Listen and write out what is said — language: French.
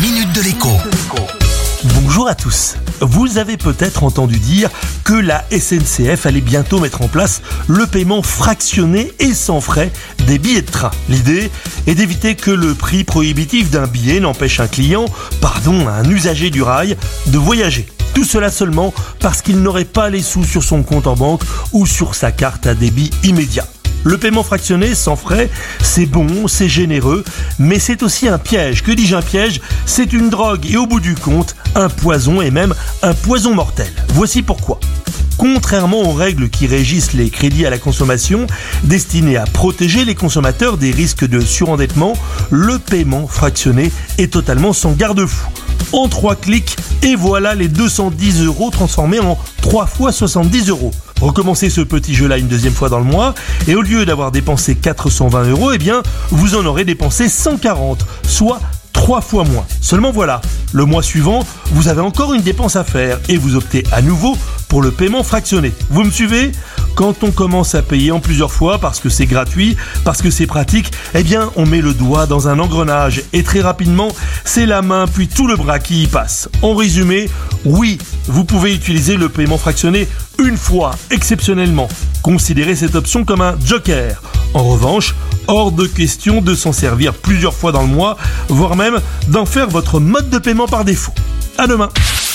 minute de l'écho. Bonjour à tous. Vous avez peut-être entendu dire que la SNCF allait bientôt mettre en place le paiement fractionné et sans frais des billets de train. L'idée est d'éviter que le prix prohibitif d'un billet n'empêche un client, pardon, un usager du rail, de voyager. Tout cela seulement parce qu'il n'aurait pas les sous sur son compte en banque ou sur sa carte à débit immédiat. Le paiement fractionné sans frais, c'est bon, c'est généreux, mais c'est aussi un piège. Que dis-je un piège? C'est une drogue et au bout du compte, un poison et même un poison mortel. Voici pourquoi. Contrairement aux règles qui régissent les crédits à la consommation, destinés à protéger les consommateurs des risques de surendettement, le paiement fractionné est totalement sans garde-fou. En trois clics, et voilà les 210 euros transformés en 3 fois 70 euros. Recommencez ce petit jeu-là une deuxième fois dans le mois, et au lieu d'avoir dépensé 420 euros, eh bien, vous en aurez dépensé 140, soit 3 fois moins. Seulement voilà, le mois suivant, vous avez encore une dépense à faire, et vous optez à nouveau pour le paiement fractionné. Vous me suivez? Quand on commence à payer en plusieurs fois parce que c'est gratuit, parce que c'est pratique, eh bien on met le doigt dans un engrenage et très rapidement c'est la main puis tout le bras qui y passe. En résumé, oui, vous pouvez utiliser le paiement fractionné une fois, exceptionnellement. Considérez cette option comme un joker. En revanche, hors de question de s'en servir plusieurs fois dans le mois, voire même d'en faire votre mode de paiement par défaut. À demain